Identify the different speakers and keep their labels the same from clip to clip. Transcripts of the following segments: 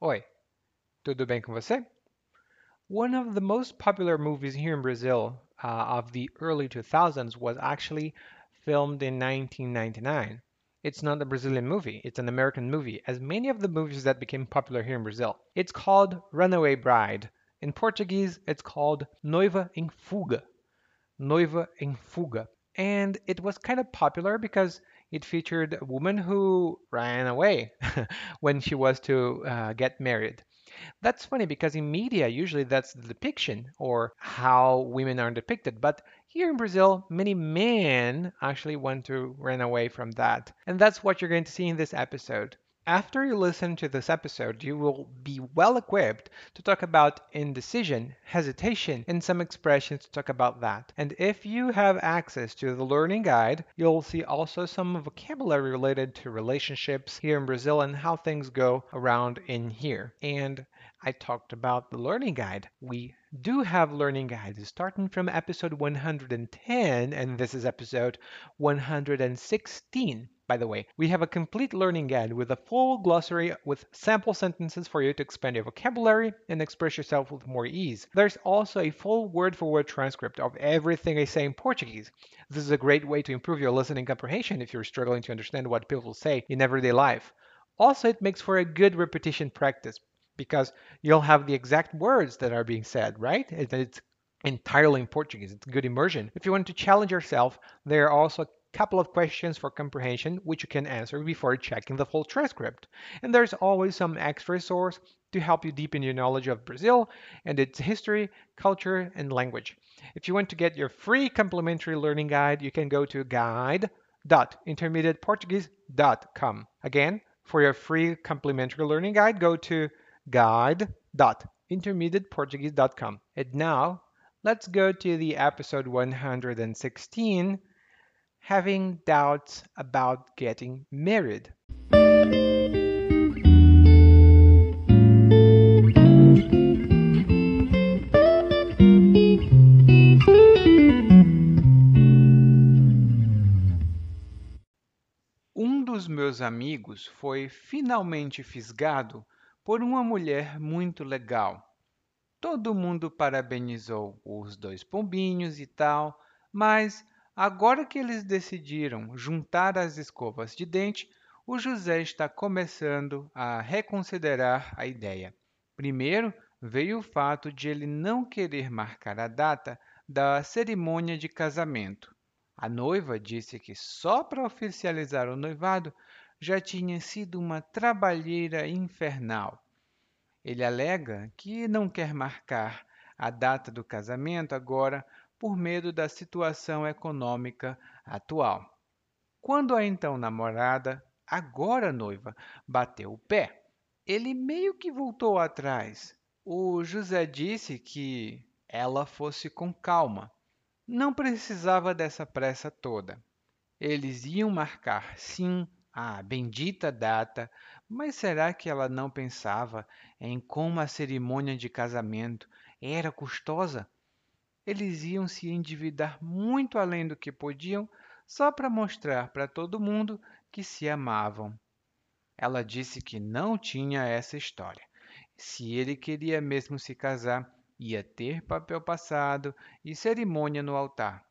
Speaker 1: Oi, tudo bem com você? One of the most popular movies here in Brazil uh, of the early 2000s was actually filmed in 1999. It's not a Brazilian movie, it's an American movie, as many of the movies that became popular here in Brazil. It's called Runaway Bride. In Portuguese, it's called Noiva em Fuga. Noiva em Fuga. And it was kind of popular because it featured a woman who ran away when she was to uh, get married. That's funny because in media, usually that's the depiction or how women are depicted. But here in Brazil, many men actually want to run away from that. And that's what you're going to see in this episode. After you listen to this episode, you will be well equipped to talk about indecision, hesitation, and some expressions to talk about that. And if you have access to the learning guide, you'll see also some vocabulary related to relationships here in Brazil and how things go around in here. And I talked about the learning guide. We do have learning guides starting from episode 110, and this is episode 116. By the way, we have a complete learning guide with a full glossary with sample sentences for you to expand your vocabulary and express yourself with more ease. There's also a full word for word transcript of everything I say in Portuguese. This is a great way to improve your listening comprehension if you're struggling to understand what people say in everyday life. Also, it makes for a good repetition practice because you'll have the exact words that are being said, right? It's entirely in Portuguese. It's good immersion. If you want to challenge yourself, there are also couple of questions for comprehension which you can answer before checking the full transcript. And there's always some extra resource to help you deepen your knowledge of Brazil and its history, culture, and language. If you want to get your free complimentary learning guide, you can go to guide.intermediateportuguese.com. Again, for your free complimentary learning guide, go to guide.intermediateportuguese.com. And now, let's go to the episode 116 having doubts about getting married. Um dos meus amigos foi finalmente fisgado por uma mulher muito legal. Todo mundo parabenizou os dois pombinhos e tal, mas Agora que eles decidiram juntar as escovas de dente, o José está começando a reconsiderar a ideia. Primeiro, veio o fato de ele não querer marcar a data da cerimônia de casamento. A noiva disse que só para oficializar o noivado já tinha sido uma trabalheira infernal. Ele alega que não quer marcar a data do casamento agora por medo da situação econômica atual. Quando a então namorada, agora noiva, bateu o pé, ele meio que voltou atrás. O José disse que ela fosse com calma. Não precisava dessa pressa toda. Eles iam marcar, sim, a bendita data, mas será que ela não pensava em como a cerimônia de casamento era custosa? Eles iam se endividar muito além do que podiam só para mostrar para todo mundo que se amavam. Ela disse que não tinha essa história. Se ele queria mesmo se casar, ia ter papel passado e cerimônia no altar.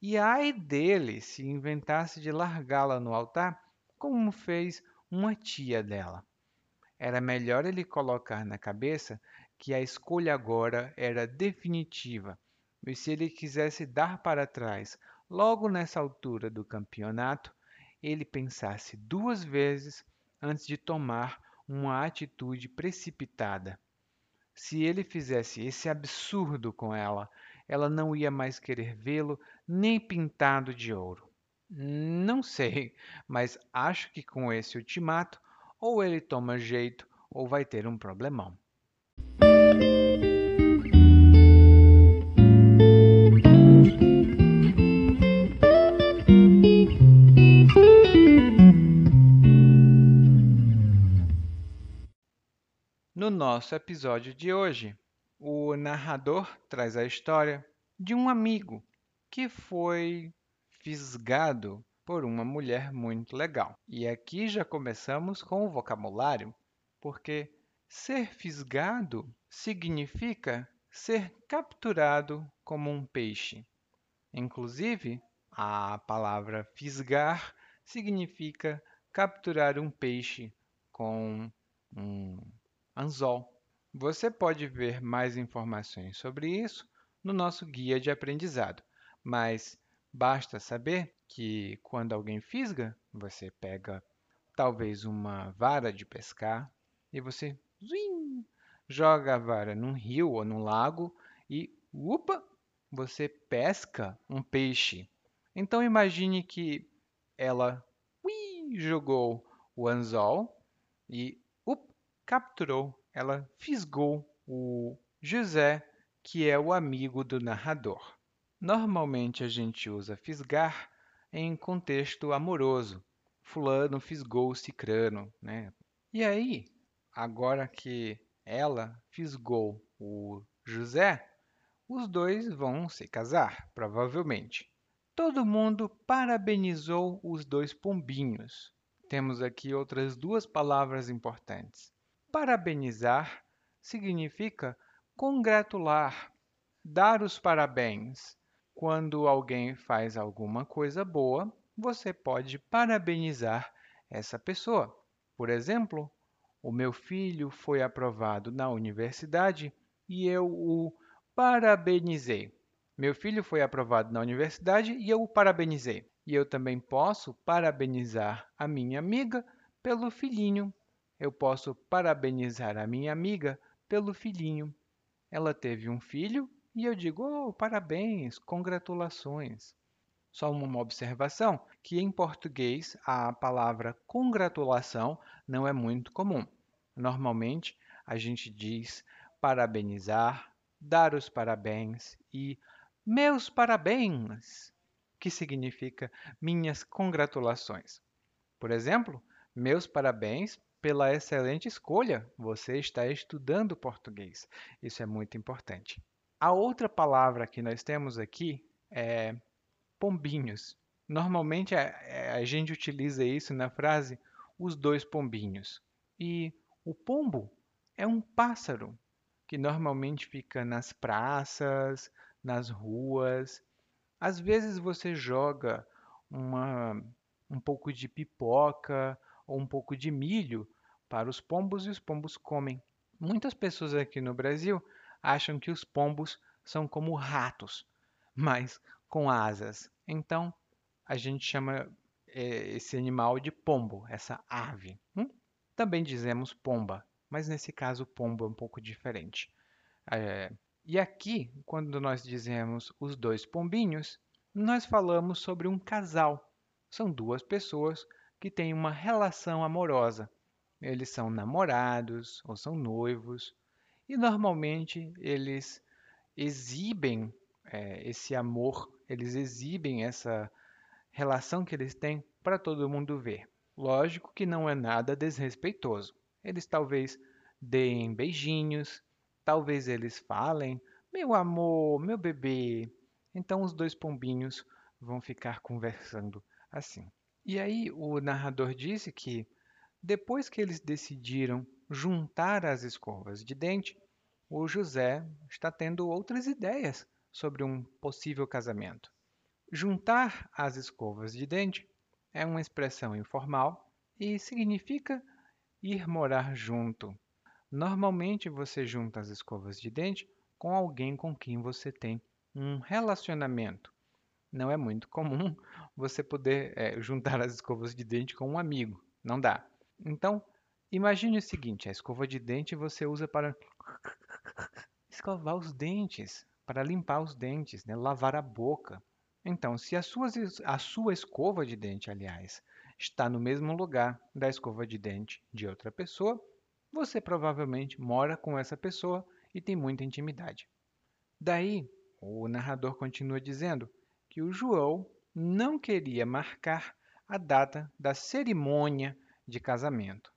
Speaker 1: E ai dele se inventasse de largá-la no altar, como fez uma tia dela. Era melhor ele colocar na cabeça que a escolha agora era definitiva e se ele quisesse dar para trás logo nessa altura do campeonato, ele pensasse duas vezes antes de tomar uma atitude precipitada. Se ele fizesse esse absurdo com ela, ela não ia mais querer vê-lo nem pintado de ouro. Não sei, mas acho que com esse ultimato, ou ele toma jeito ou vai ter um problemão. No nosso episódio de hoje, o narrador traz a história de um amigo que foi fisgado por uma mulher muito legal. E aqui já começamos com o vocabulário, porque Ser fisgado significa ser capturado como um peixe. Inclusive, a palavra fisgar significa capturar um peixe com um anzol. Você pode ver mais informações sobre isso no nosso guia de aprendizado, mas basta saber que quando alguém fisga, você pega talvez uma vara de pescar e você zuim, joga a vara num rio ou num lago e upa, você pesca um peixe. Então imagine que ela ui, jogou o anzol e capturou, ela fisgou o José, que é o amigo do narrador. Normalmente a gente usa fisgar em contexto amoroso. Fulano fisgou cicrano, né? E aí, agora que ela fisgou o José, os dois vão se casar, provavelmente. Todo mundo parabenizou os dois pombinhos. Temos aqui outras duas palavras importantes. Parabenizar significa congratular, dar os parabéns. Quando alguém faz alguma coisa boa, você pode parabenizar essa pessoa. Por exemplo, o meu filho foi aprovado na universidade e eu o parabenizei. Meu filho foi aprovado na universidade e eu o parabenizei. E eu também posso parabenizar a minha amiga pelo filhinho. Eu posso parabenizar a minha amiga pelo filhinho. Ela teve um filho e eu digo: oh, parabéns, congratulações. Só uma observação, que em português a palavra congratulação não é muito comum. Normalmente, a gente diz parabenizar, dar os parabéns e meus parabéns, que significa minhas congratulações. Por exemplo, meus parabéns pela excelente escolha. Você está estudando português. Isso é muito importante. A outra palavra que nós temos aqui é pombinhos. Normalmente a, a gente utiliza isso na frase os dois pombinhos. E o pombo é um pássaro que normalmente fica nas praças, nas ruas. Às vezes você joga uma, um pouco de pipoca ou um pouco de milho para os pombos e os pombos comem. Muitas pessoas aqui no Brasil acham que os pombos são como ratos, mas com asas. Então, a gente chama é, esse animal de pombo, essa ave. Hum? Também dizemos pomba, mas nesse caso, pombo é um pouco diferente. É, e aqui, quando nós dizemos os dois pombinhos, nós falamos sobre um casal. São duas pessoas que têm uma relação amorosa. Eles são namorados ou são noivos e normalmente eles exibem é, esse amor, eles exibem essa relação que eles têm para todo mundo ver. Lógico que não é nada desrespeitoso. Eles talvez deem beijinhos, talvez eles falem: Meu amor, meu bebê. Então os dois pombinhos vão ficar conversando assim. E aí o narrador disse que depois que eles decidiram juntar as escovas de dente, o José está tendo outras ideias sobre um possível casamento. Juntar as escovas de dente é uma expressão informal e significa ir morar junto. Normalmente você junta as escovas de dente com alguém com quem você tem um relacionamento. Não é muito comum você poder é, juntar as escovas de dente com um amigo. Não dá. Então, imagine o seguinte: a escova de dente você usa para escovar os dentes, para limpar os dentes, né? lavar a boca. Então, se a sua, a sua escova de dente, aliás, está no mesmo lugar da escova de dente de outra pessoa, você provavelmente mora com essa pessoa e tem muita intimidade. Daí, o narrador continua dizendo que o João não queria marcar a data da cerimônia de casamento.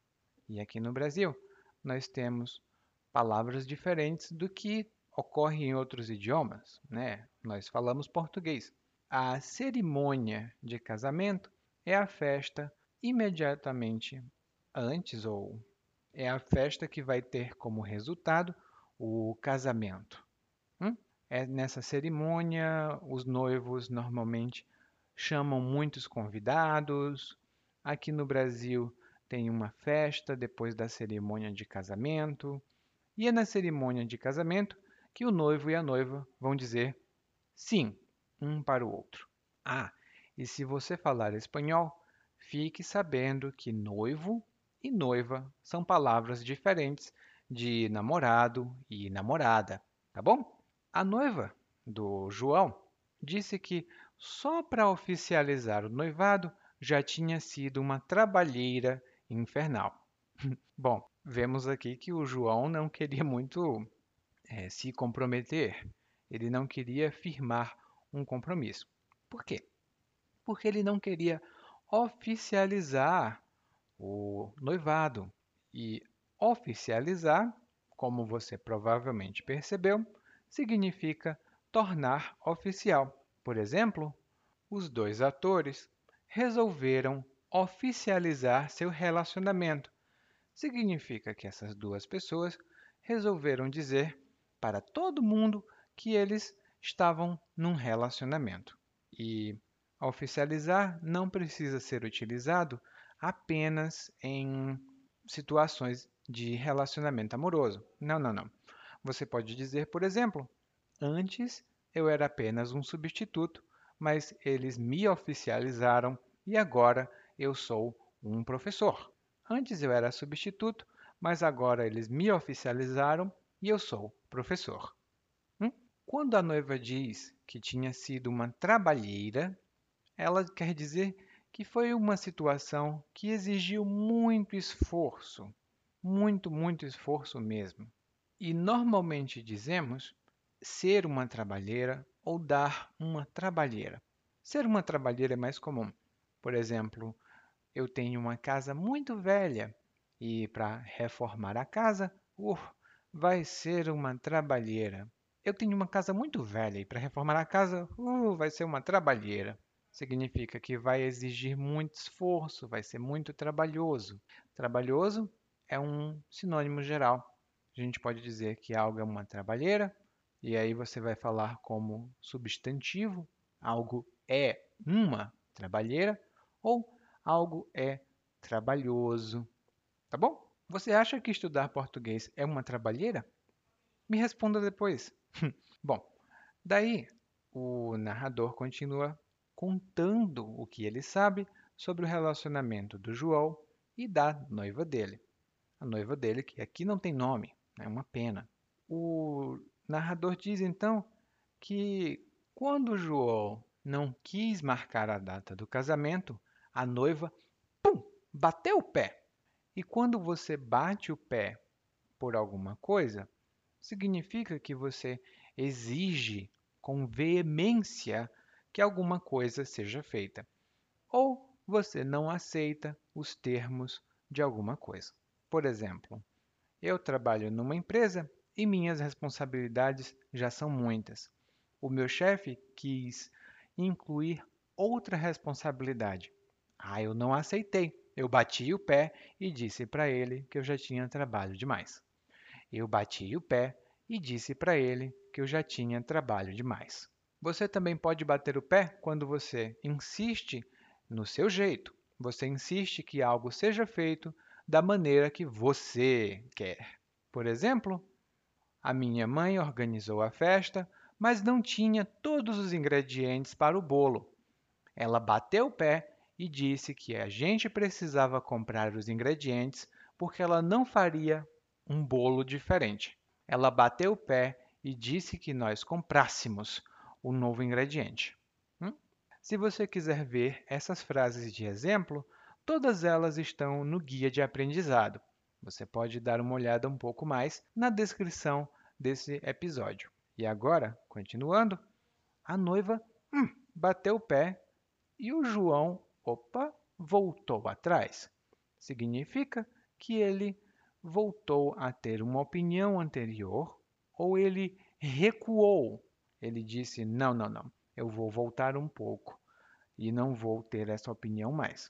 Speaker 1: E aqui no Brasil, nós temos palavras diferentes do que ocorre em outros idiomas, né? Nós falamos português. A cerimônia de casamento é a festa imediatamente antes ou é a festa que vai ter como resultado o casamento. Hum? É nessa cerimônia, os noivos normalmente chamam muitos convidados. Aqui no Brasil tem uma festa depois da cerimônia de casamento. E é na cerimônia de casamento que o noivo e a noiva vão dizer sim um para o outro. Ah, e se você falar espanhol, fique sabendo que noivo e noiva são palavras diferentes de namorado e namorada, tá bom? A noiva do João disse que só para oficializar o noivado já tinha sido uma trabalheira infernal. Bom, vemos aqui que o João não queria muito é, se comprometer, ele não queria firmar um compromisso. Por quê? Porque ele não queria oficializar o noivado. E oficializar, como você provavelmente percebeu, significa tornar oficial. Por exemplo, os dois atores resolveram oficializar seu relacionamento. Significa que essas duas pessoas resolveram dizer para todo mundo que eles estavam num relacionamento. E oficializar não precisa ser utilizado apenas em situações de relacionamento amoroso. Não, não, não. Você pode dizer, por exemplo, antes eu era apenas um substituto, mas eles me oficializaram e agora eu sou um professor. Antes eu era substituto, mas agora eles me oficializaram e eu sou professor. Hum? Quando a noiva diz que tinha sido uma trabalheira, ela quer dizer que foi uma situação que exigiu muito esforço, muito, muito esforço mesmo. E normalmente dizemos ser uma trabalheira ou dar uma trabalheira. Ser uma trabalheira é mais comum. Por exemplo, eu tenho uma casa muito velha e para reformar a casa, uh, vai ser uma trabalheira. Eu tenho uma casa muito velha e para reformar a casa, uh, vai ser uma trabalheira. Significa que vai exigir muito esforço, vai ser muito trabalhoso. Trabalhoso é um sinônimo geral. A gente pode dizer que algo é uma trabalheira, e aí você vai falar como substantivo, algo é uma trabalheira, ou algo é trabalhoso. Tá bom? Você acha que estudar português é uma trabalheira? Me responda depois. bom, daí o narrador continua contando o que ele sabe sobre o relacionamento do João e da noiva dele. A noiva dele, que aqui não tem nome, é uma pena. O narrador diz então que quando João não quis marcar a data do casamento, a noiva pum, bateu o pé. E quando você bate o pé por alguma coisa, significa que você exige com veemência que alguma coisa seja feita, ou você não aceita os termos de alguma coisa. Por exemplo, eu trabalho numa empresa e minhas responsabilidades já são muitas. O meu chefe quis incluir outra responsabilidade. Ah, eu não aceitei. Eu bati o pé e disse para ele que eu já tinha trabalho demais. Eu bati o pé e disse para ele que eu já tinha trabalho demais. Você também pode bater o pé quando você insiste no seu jeito. Você insiste que algo seja feito da maneira que você quer. Por exemplo, a minha mãe organizou a festa, mas não tinha todos os ingredientes para o bolo. Ela bateu o pé e disse que a gente precisava comprar os ingredientes porque ela não faria um bolo diferente. Ela bateu o pé e disse que nós comprássemos o novo ingrediente. Hum? Se você quiser ver essas frases de exemplo, todas elas estão no guia de aprendizado. Você pode dar uma olhada um pouco mais na descrição desse episódio. E agora, continuando, a noiva hum, bateu o pé e o João, opa, voltou atrás. Significa que ele voltou a ter uma opinião anterior ou ele recuou. Ele disse: Não, não, não, eu vou voltar um pouco e não vou ter essa opinião mais.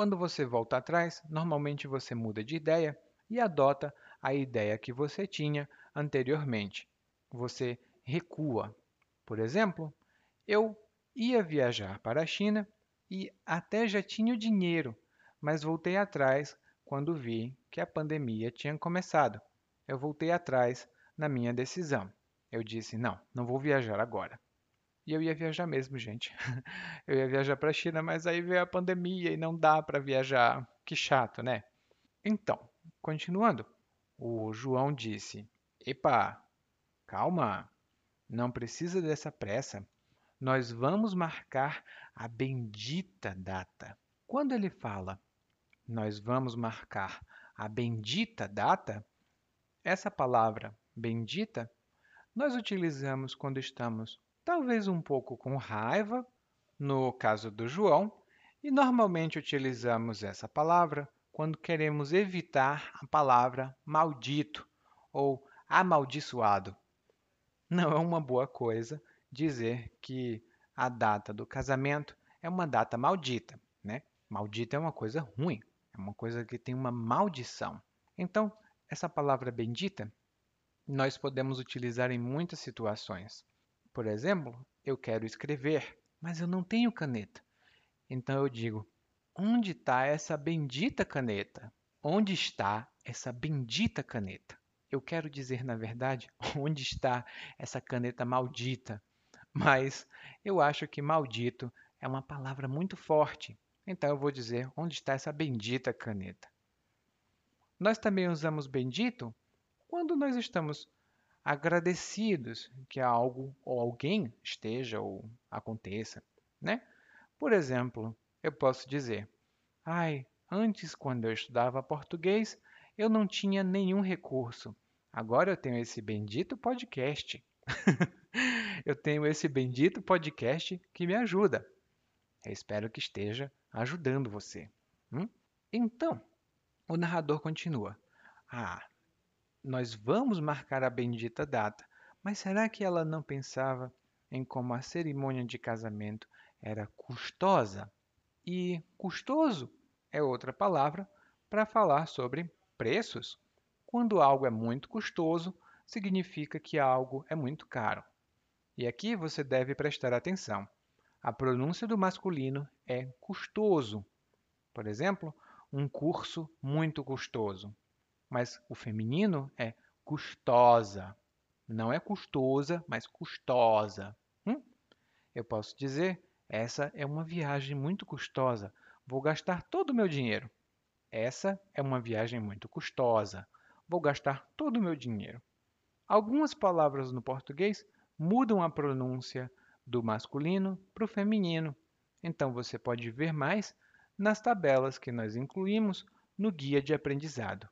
Speaker 1: Quando você volta atrás, normalmente você muda de ideia e adota a ideia que você tinha anteriormente. Você recua. Por exemplo, eu ia viajar para a China e até já tinha o dinheiro, mas voltei atrás quando vi que a pandemia tinha começado. Eu voltei atrás na minha decisão. Eu disse: não, não vou viajar agora. E eu ia viajar mesmo, gente. Eu ia viajar para a China, mas aí veio a pandemia e não dá para viajar. Que chato, né? Então, continuando, o João disse: Epa, calma, não precisa dessa pressa. Nós vamos marcar a bendita data. Quando ele fala nós vamos marcar a bendita data, essa palavra bendita nós utilizamos quando estamos talvez um pouco com raiva, no caso do João, e normalmente utilizamos essa palavra quando queremos evitar a palavra maldito ou amaldiçoado. Não é uma boa coisa dizer que a data do casamento é uma data maldita, né? Maldita é uma coisa ruim, é uma coisa que tem uma maldição. Então, essa palavra bendita nós podemos utilizar em muitas situações. Por exemplo, eu quero escrever, mas eu não tenho caneta. Então eu digo: onde está essa bendita caneta? Onde está essa bendita caneta? Eu quero dizer, na verdade, onde está essa caneta maldita. Mas eu acho que maldito é uma palavra muito forte. Então eu vou dizer onde está essa bendita caneta. Nós também usamos bendito quando nós estamos agradecidos que algo ou alguém esteja ou aconteça, né? Por exemplo, eu posso dizer: "Ai, antes quando eu estudava português, eu não tinha nenhum recurso. Agora eu tenho esse bendito podcast. eu tenho esse bendito podcast que me ajuda. Eu espero que esteja ajudando você. Hum? Então, o narrador continua. Ah, nós vamos marcar a bendita data, mas será que ela não pensava em como a cerimônia de casamento era custosa? E custoso é outra palavra para falar sobre preços. Quando algo é muito custoso, significa que algo é muito caro. E aqui você deve prestar atenção. A pronúncia do masculino é custoso. Por exemplo, um curso muito custoso mas o feminino é custosa. Não é custosa, mas custosa. Hum? Eu posso dizer, essa é uma viagem muito custosa. Vou gastar todo o meu dinheiro. Essa é uma viagem muito custosa. Vou gastar todo o meu dinheiro. Algumas palavras no português mudam a pronúncia do masculino para o feminino. Então você pode ver mais nas tabelas que nós incluímos no guia de aprendizado.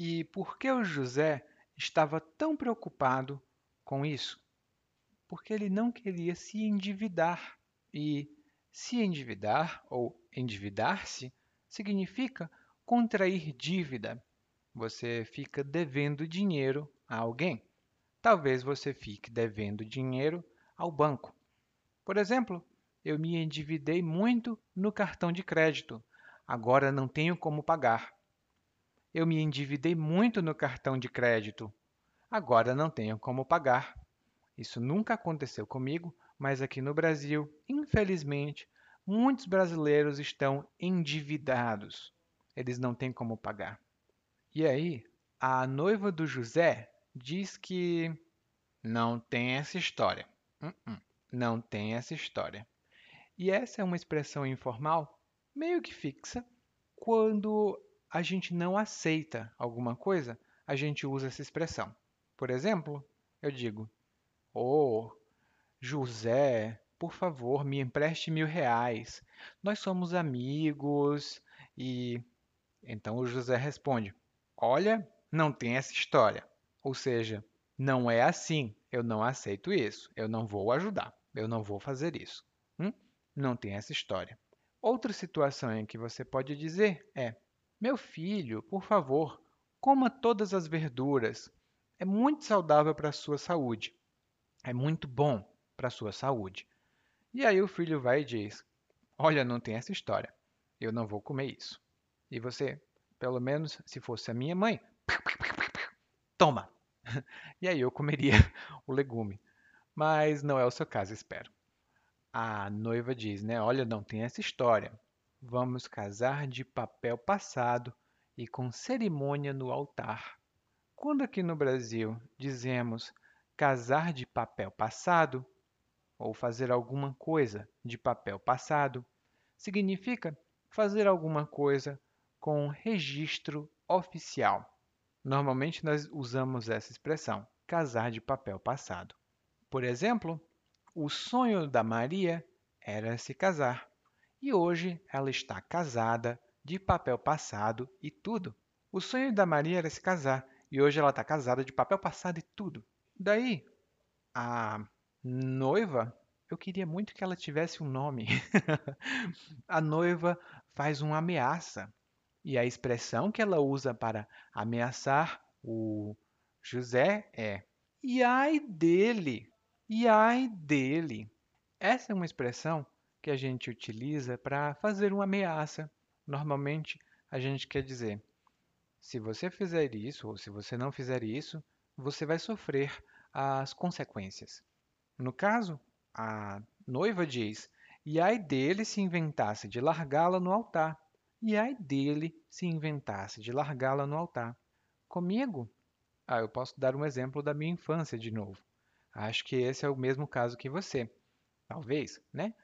Speaker 1: E por que o José estava tão preocupado com isso? Porque ele não queria se endividar. E se endividar ou endividar-se significa contrair dívida. Você fica devendo dinheiro a alguém. Talvez você fique devendo dinheiro ao banco. Por exemplo, eu me endividei muito no cartão de crédito. Agora não tenho como pagar. Eu me endividei muito no cartão de crédito. Agora não tenho como pagar. Isso nunca aconteceu comigo, mas aqui no Brasil, infelizmente, muitos brasileiros estão endividados. Eles não têm como pagar. E aí, a noiva do José diz que não tem essa história. Uh -uh, não tem essa história. E essa é uma expressão informal, meio que fixa, quando a gente não aceita alguma coisa, a gente usa essa expressão. Por exemplo, eu digo: Ô, oh, José, por favor, me empreste mil reais. Nós somos amigos. E então o José responde: Olha, não tem essa história. Ou seja, não é assim. Eu não aceito isso. Eu não vou ajudar. Eu não vou fazer isso. Hum? Não tem essa história. Outra situação em que você pode dizer é: meu filho, por favor, coma todas as verduras. É muito saudável para a sua saúde. É muito bom para a sua saúde. E aí o filho vai e diz: Olha, não tem essa história. Eu não vou comer isso. E você Pelo menos se fosse a minha mãe. Toma! E aí eu comeria o legume. Mas não é o seu caso, espero. A noiva diz, né? Olha, não tem essa história. Vamos casar de papel passado e com cerimônia no altar. Quando aqui no Brasil dizemos casar de papel passado ou fazer alguma coisa de papel passado, significa fazer alguma coisa com registro oficial. Normalmente nós usamos essa expressão, casar de papel passado. Por exemplo, o sonho da Maria era se casar e hoje ela está casada de papel passado e tudo. O sonho da Maria era se casar e hoje ela está casada de papel passado e tudo. Daí, a noiva, eu queria muito que ela tivesse um nome. a noiva faz uma ameaça. E a expressão que ela usa para ameaçar o José é e ai dele, e ai dele. Essa é uma expressão que a gente utiliza para fazer uma ameaça. Normalmente a gente quer dizer se você fizer isso ou se você não fizer isso, você vai sofrer as consequências. No caso, a noiva diz: E ai dele se inventasse de largá-la no altar. E ai dele se inventasse de largá-la no altar. Comigo? Ah, eu posso dar um exemplo da minha infância de novo. Acho que esse é o mesmo caso que você. Talvez, né?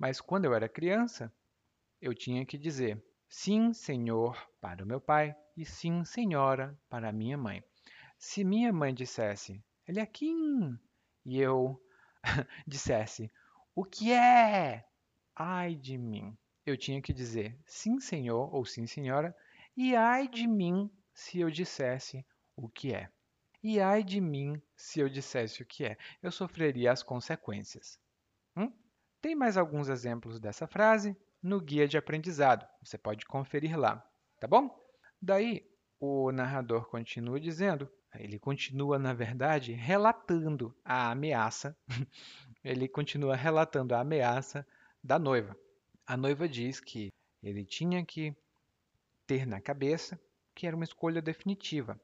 Speaker 1: Mas quando eu era criança, eu tinha que dizer: Sim, Senhor, para o meu pai, e sim, senhora, para a minha mãe. Se minha mãe dissesse, Eliakim, e eu dissesse, o que é? Ai de mim. Eu tinha que dizer sim, senhor ou sim, senhora, e ai de mim se eu dissesse o que é. E ai de mim se eu dissesse o que é. Eu sofreria as consequências. Tem mais alguns exemplos dessa frase no guia de aprendizado. Você pode conferir lá, tá bom? Daí o narrador continua dizendo, ele continua, na verdade, relatando a ameaça. ele continua relatando a ameaça da noiva. A noiva diz que ele tinha que ter na cabeça que era uma escolha definitiva.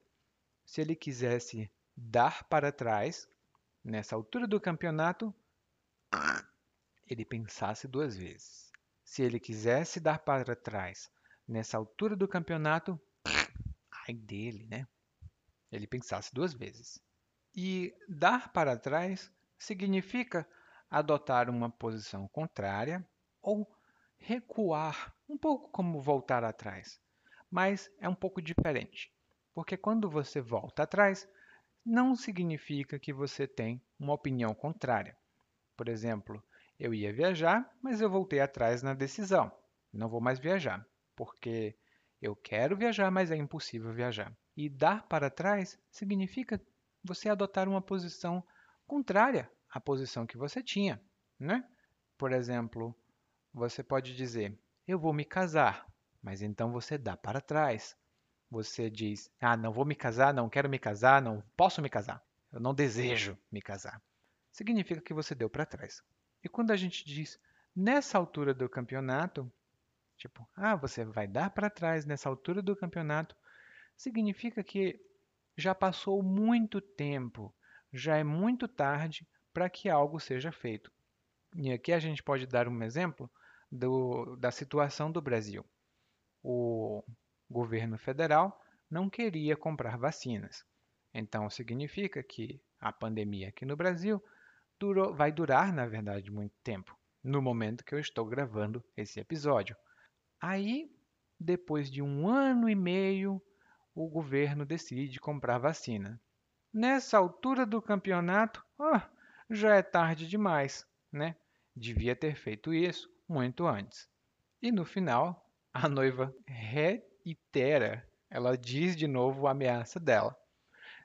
Speaker 1: Se ele quisesse dar para trás, nessa altura do campeonato, ele pensasse duas vezes se ele quisesse dar para trás nessa altura do campeonato, ai dele, né? Ele pensasse duas vezes. E dar para trás significa adotar uma posição contrária ou recuar, um pouco como voltar atrás. Mas é um pouco diferente, porque quando você volta atrás, não significa que você tem uma opinião contrária. Por exemplo, eu ia viajar, mas eu voltei atrás na decisão. Não vou mais viajar, porque eu quero viajar, mas é impossível viajar. E dar para trás significa você adotar uma posição contrária à posição que você tinha, né? Por exemplo, você pode dizer: "Eu vou me casar", mas então você dá para trás. Você diz: "Ah, não vou me casar, não quero me casar, não posso me casar. Eu não desejo me casar". Significa que você deu para trás. E quando a gente diz nessa altura do campeonato, tipo, ah, você vai dar para trás nessa altura do campeonato, significa que já passou muito tempo, já é muito tarde para que algo seja feito. E aqui a gente pode dar um exemplo do, da situação do Brasil. O governo federal não queria comprar vacinas. Então, significa que a pandemia aqui no Brasil durou, vai durar, na verdade, muito tempo, no momento que eu estou gravando esse episódio. Aí, depois de um ano e meio, o governo decide comprar vacina. Nessa altura do campeonato, oh, já é tarde demais, né? Devia ter feito isso muito antes. E no final, a noiva reitera, ela diz de novo a ameaça dela.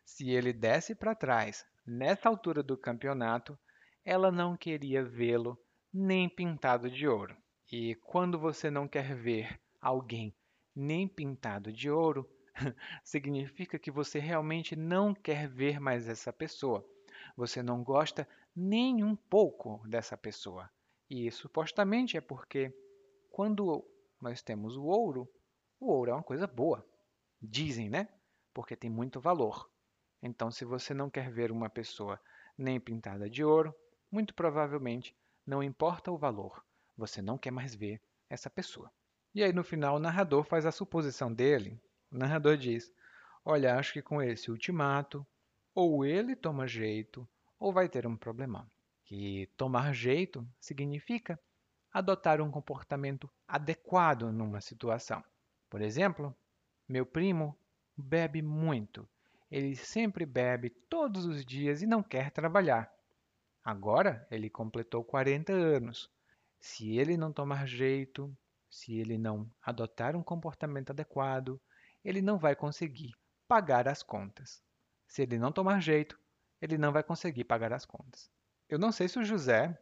Speaker 1: Se ele desse para trás Nessa altura do campeonato, ela não queria vê-lo nem pintado de ouro. E quando você não quer ver alguém nem pintado de ouro, significa que você realmente não quer ver mais essa pessoa. Você não gosta nem um pouco dessa pessoa. E supostamente é porque quando nós temos o ouro, o ouro é uma coisa boa. Dizem, né? Porque tem muito valor. Então, se você não quer ver uma pessoa nem pintada de ouro, muito provavelmente não importa o valor, você não quer mais ver essa pessoa. E aí, no final, o narrador faz a suposição dele. O narrador diz: Olha, acho que com esse ultimato, ou ele toma jeito, ou vai ter um problemão. Que tomar jeito significa adotar um comportamento adequado numa situação. Por exemplo, meu primo bebe muito. Ele sempre bebe todos os dias e não quer trabalhar. Agora ele completou 40 anos. Se ele não tomar jeito, se ele não adotar um comportamento adequado, ele não vai conseguir pagar as contas. Se ele não tomar jeito, ele não vai conseguir pagar as contas. Eu não sei se o José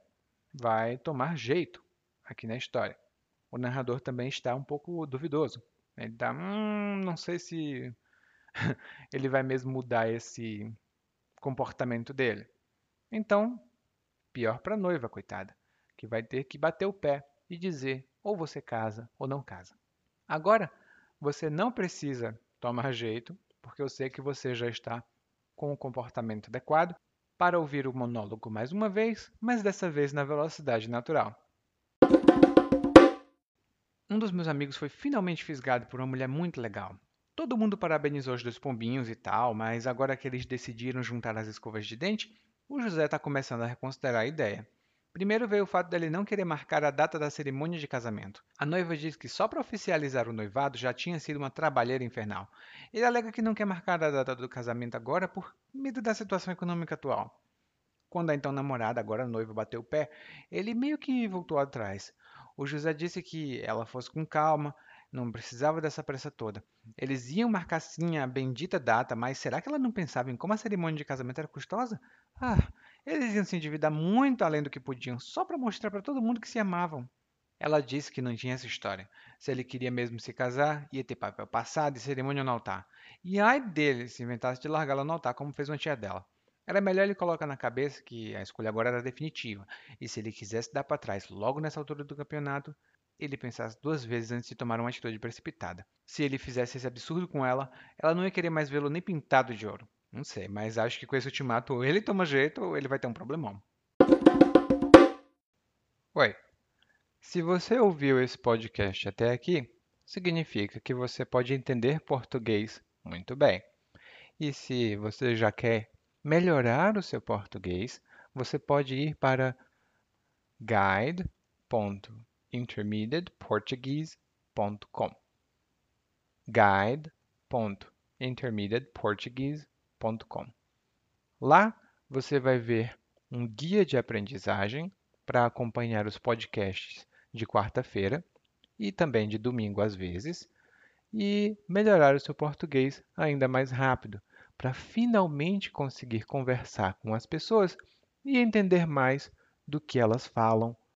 Speaker 1: vai tomar jeito aqui na história. O narrador também está um pouco duvidoso. Ele está, hum, não sei se ele vai mesmo mudar esse comportamento dele. Então, pior para a noiva, coitada, que vai ter que bater o pé e dizer ou você casa ou não casa. Agora, você não precisa tomar jeito, porque eu sei que você já está com o comportamento adequado para ouvir o monólogo mais uma vez, mas dessa vez na velocidade natural. Um dos meus amigos foi finalmente fisgado por uma mulher muito legal. Todo mundo parabenizou os dois pombinhos e tal, mas agora que eles decidiram juntar as escovas de dente, o José está começando a reconsiderar a ideia. Primeiro veio o fato dele não querer marcar a data da cerimônia de casamento. A noiva diz que só para oficializar o noivado já tinha sido uma trabalheira infernal. Ele alega que não quer marcar a data do casamento agora por medo da situação econômica atual. Quando a então namorada, agora noiva, bateu o pé, ele meio que voltou atrás. O José disse que ela fosse com calma, não precisava dessa pressa toda. Eles iam marcar sim a bendita data, mas será que ela não pensava em como a cerimônia de casamento era custosa? Ah, eles iam se endividar muito além do que podiam, só para mostrar para todo mundo que se amavam. Ela disse que não tinha essa história. Se ele queria mesmo se casar, ia ter papel passado e cerimônia no altar. E ai dele se inventasse de largá-la no altar, como fez uma tia dela. Era melhor ele colocar na cabeça que a escolha agora era definitiva, e se ele quisesse dar para trás logo nessa altura do campeonato, ele pensasse duas vezes antes de tomar uma atitude precipitada. Se ele fizesse esse absurdo com ela, ela não ia querer mais vê-lo nem pintado de ouro. Não sei, mas acho que com esse ultimato ou ele toma jeito ou ele vai ter um problemão. Oi. Se você ouviu esse podcast até aqui, significa que você pode entender português muito bem. E se você já quer melhorar o seu português, você pode ir para guide.intermediateportuguese.com guide.intermediateportuguese.com Lá você vai ver um guia de aprendizagem para acompanhar os podcasts de quarta-feira e também de domingo às vezes e melhorar o seu português ainda mais rápido para finalmente conseguir conversar com as pessoas e entender mais do que elas falam